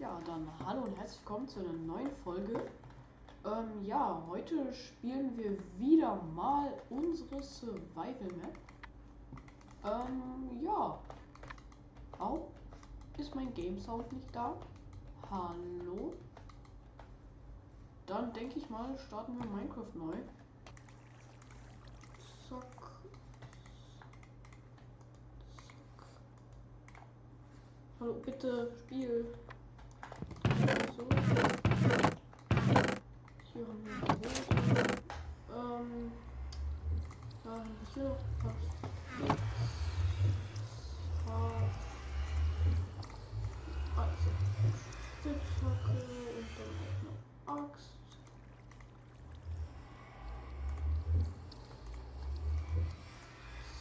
Ja, dann hallo und herzlich willkommen zu einer neuen Folge. Ähm, ja, heute spielen wir wieder mal unsere Survival Map. Ähm, ja. Auch ist mein Game Sound nicht da. Hallo. Dann denke ich mal, starten wir Minecraft neu. Zack. Hallo, bitte, Spiel. So. Hier haben wir Hose. Ähm. Ja, hier noch ein paar Sticks. Haar. Also, Spitzhacke und dann auch eine Axt.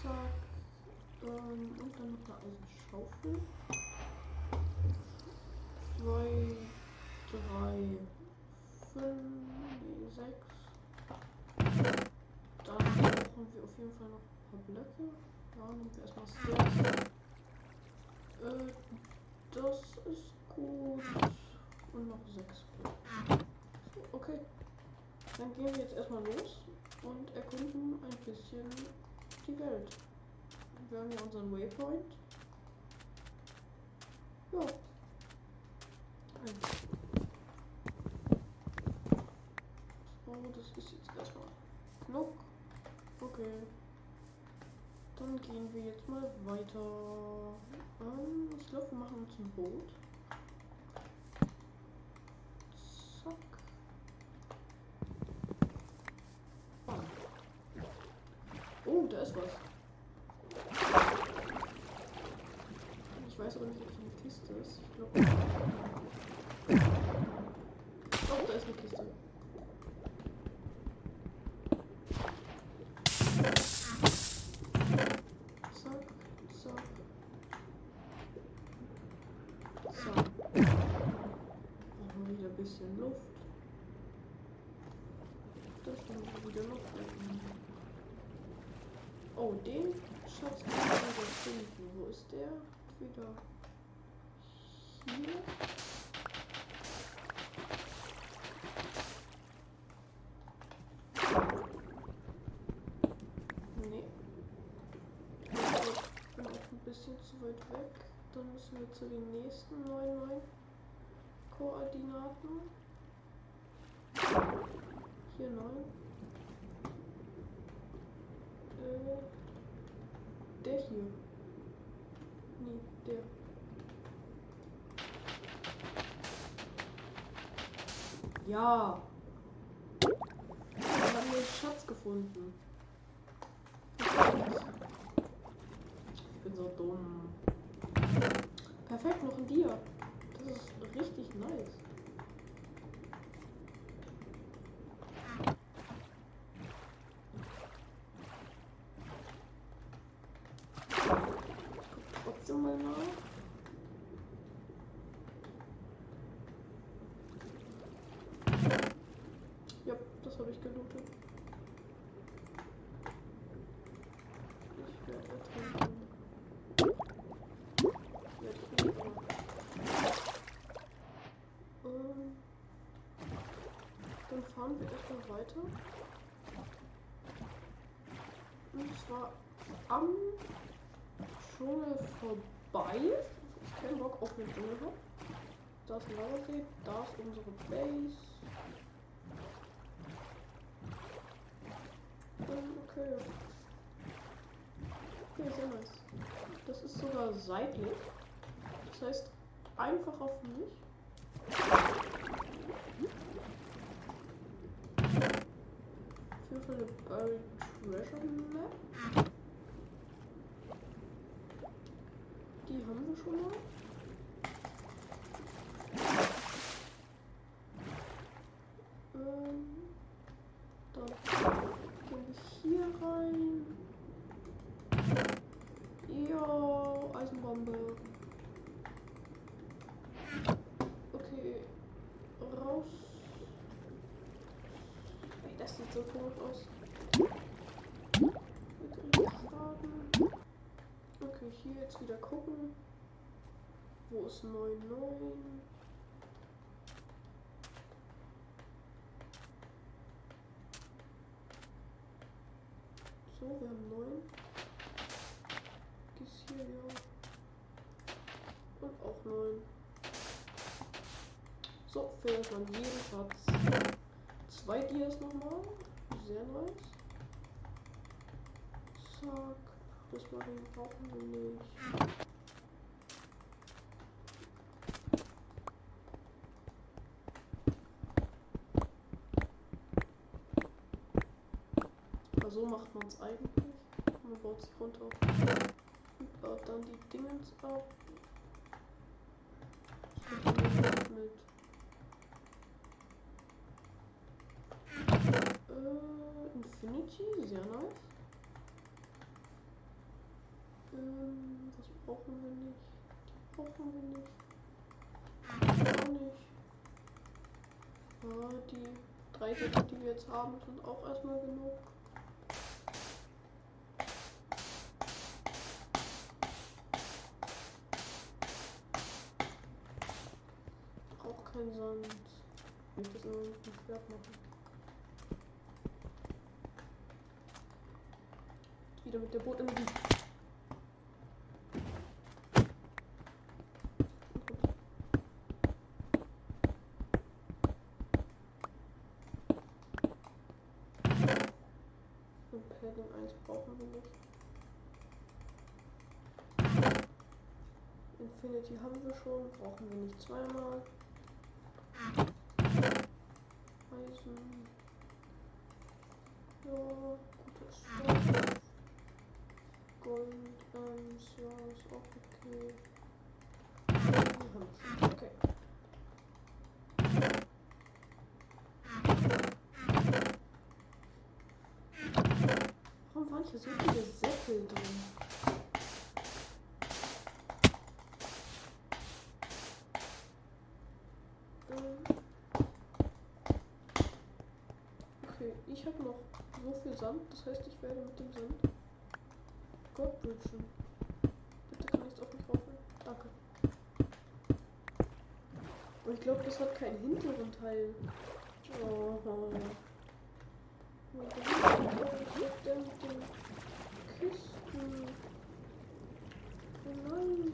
Zack. Ähm, und dann noch eine Eisenschaufel. Zwei, drei, fünf, nee, sechs. Dann brauchen wir auf jeden Fall noch ein paar Blöcke. Ja, nehmen wir erstmal Stairs. Äh, das ist gut. Und noch sechs Blöcke. Okay. Dann gehen wir jetzt erstmal los und erkunden ein bisschen die Welt. Wir haben hier unseren Waypoint. Ja. So, das ist jetzt erstmal genug. Dann gehen wir jetzt mal weiter. Ähm, ich glaube, wir machen uns ein Boot. Zack. Bam. Oh, da ist was. Ich weiß aber nicht, ob es eine Kiste ist. Ich glaube. Oh, da ist eine Kiste. Zack, zack. So. Machen wir wieder ein bisschen Luft. Da stimmt wieder Luft. Oh, den Schatz kann ich wieder finden. Wo ist der? Wieder hier. Nee. Ich bin auch ein bisschen zu weit weg. Dann müssen wir zu den nächsten 99 Koordinaten. Hier 9. Äh, der hier. Nee, der. Ja. Wir haben den Schatz gefunden. So dumm. Perfekt, noch ein Dia. Das ist richtig nice. trotzdem mal nach. Ja, das habe ich gelootet. Ich werde ertrinken. Ich werde ertrinken. Ähm, fahren wir erstmal weiter. Und zwar am Dschungel vorbei. Ich keinen Bock auf den Dschungel. Da ist ein Lavasee, da ist unsere Base. Ähm, okay. Okay, sehr nice. Das ist sogar seitlich. Das heißt, einfach auf mich. Für eine Buried Treasure Map. Die haben wir schon mal. es sieht so komisch aus. Okay, hier jetzt wieder gucken. Wo ist 99? So, wir haben 9. Dies hier, ja. Und auch 9. So, fehlt man jeden Platz. Zwei Dias nochmal. Sehr nice. Zack. Das Marine brauchen wir nicht. so macht man es eigentlich. Man baut sich runter und baut dann die Dingens ab. mit äh, Infinity, sehr nice. Ähm, was brauchen wir nicht? Die brauchen wir nicht. Auch nicht. Ja, die drei Sätze, die wir jetzt haben, sind auch erstmal genug. keinen Sand. Ich muss nur ein Schwert machen. Wieder mit der Boot im Sieg. Padding 1 brauchen wir nicht. Infinity haben wir schon, brauchen wir nicht zweimal. Eisen. Ja, gutes Stoff. Gold, ähm, ja, ist auch okay. Okay. Warum waren hier so viele Säckel drin? habe noch so viel Sand, das heißt, ich werde mit dem Sand Gott bridgen. Bitte kann ich es auf mich raufen. Danke. Und ich glaube, das hat keinen hinteren Teil. Oh. Was ist denn mit den Kisten? Oh nein.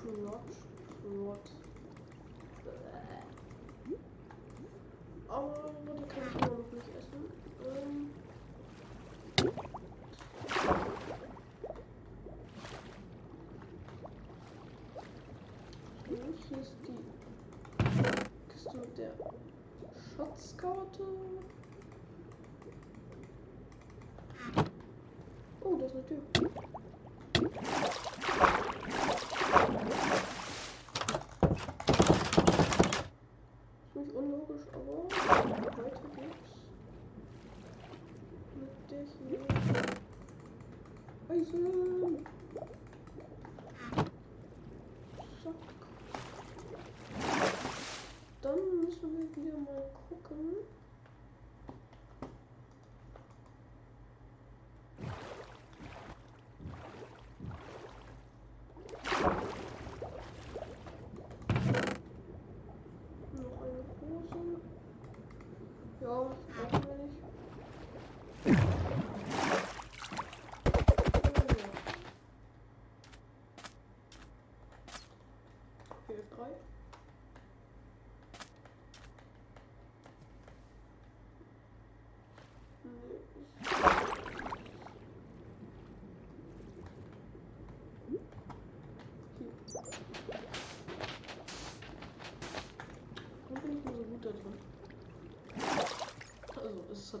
Plot. Plot. Aber die kann ich immer noch nicht essen. Ähm. Hier ist mit der Schatzkarte. Oh, da ist eine Tür.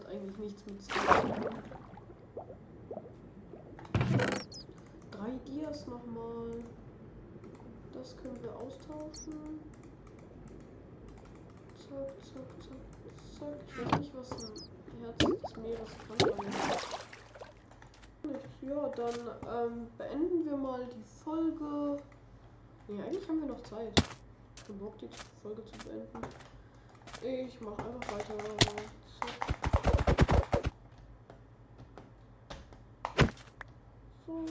Eigentlich nichts mit Skills zu tun. drei Gears nochmal. Das können wir austauschen. Zack, zack, zack, zack. Ich weiß nicht, was ein Herz des Meeres kann. Ja, dann ähm, beenden wir mal die Folge. Nee, eigentlich haben wir noch Zeit. Bock, die Folge zu beenden. Ich mache einfach weiter. Zack. So.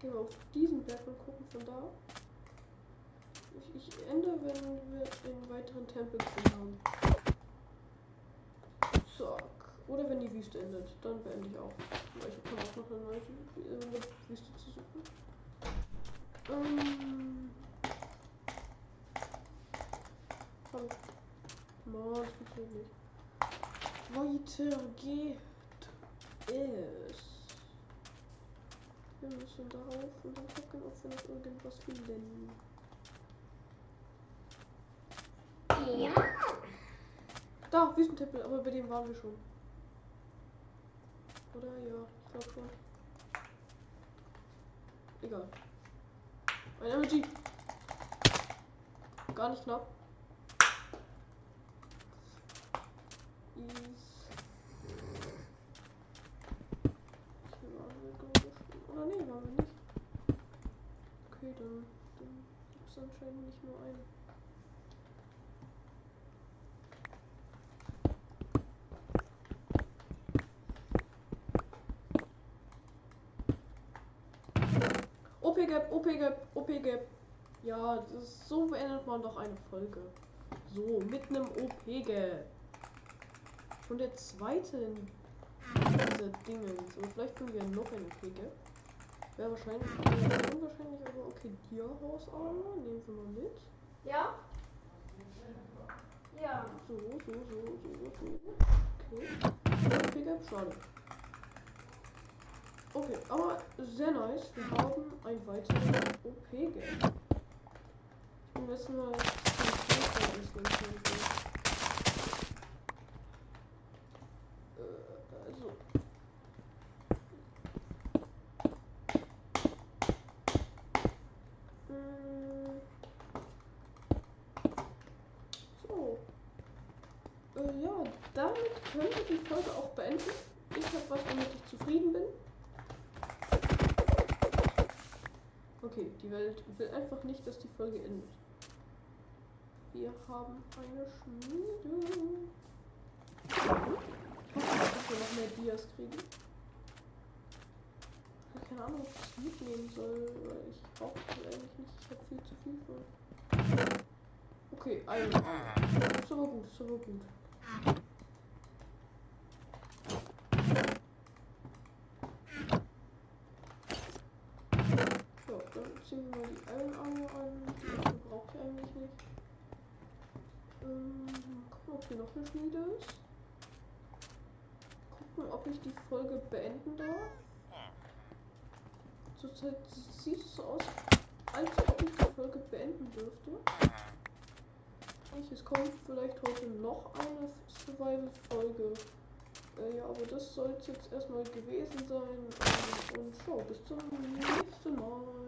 Gehen wir auf diesen Berg und gucken von da. Ich, ich ende, wenn wir den weiteren Tempel gefunden haben. Zack. Oder wenn die Wüste endet, dann beende ich auch. Ich kann auch noch eine neue Wüste zu suchen. Ähm. Komm. Mann, das funktioniert nicht. Weiter geht es. Wir müssen darauf und dann gucken, ob wir noch irgendwas finden. Ja. Da, Wüstentippel, aber bei dem waren wir schon. Oder? Ja, ich glaube schon. Egal. Ein Emoji. Gar nicht knapp. Is. Hier waren wir, glaube ich, schon. Oder nee, waren wir nicht. Okay, dann, dann gibt es anscheinend nicht nur einen. OP-Gap, OP-Gap, OP-Gap. Ja, das ist, so beendet man doch eine Folge. So, mit einem OP-Gap. Schon der zweite in diese Dingens. Aber vielleicht finden wir noch ein OP-Gap. Wäre wahrscheinlich, äh, unwahrscheinlich, aber okay, Tierhausarme nehmen wir mal mit. Ja? Ja. So, so, so, so, so. Okay. OP-Gap, schade. Okay, aber sehr nice. Wir haben ein weiteres OP-Gap. Ich bin jetzt mal zum äh, also. Mm. So. Äh, ja, damit wir die Folge auch beenden. Ich habe was, womit ich zufrieden bin. Okay, die Welt will einfach nicht, dass die Folge endet. Wir haben eine Schmiede. Ich hoffe, dass wir noch mehr Dias kriegen. Ich habe keine Ahnung, ob ich es mitnehmen soll, weil ich brauche es eigentlich nicht. Ich habe viel zu viel von. Okay, Iron. Ist aber gut, ist aber gut. So, wir mal die Iron Armor an. Die braucht ihr eigentlich nicht. Ähm, gucken, ob hier noch eine Schmiede ist. Gucken, ob ich die Folge beenden darf. Zurzeit sieht es so aus, als ob ich die Folge beenden dürfte. Ich, es kommt vielleicht heute noch eine Survival-Folge. Äh, ja, aber das soll es jetzt erstmal gewesen sein. Ähm, und schau, bis zum nächsten Mal.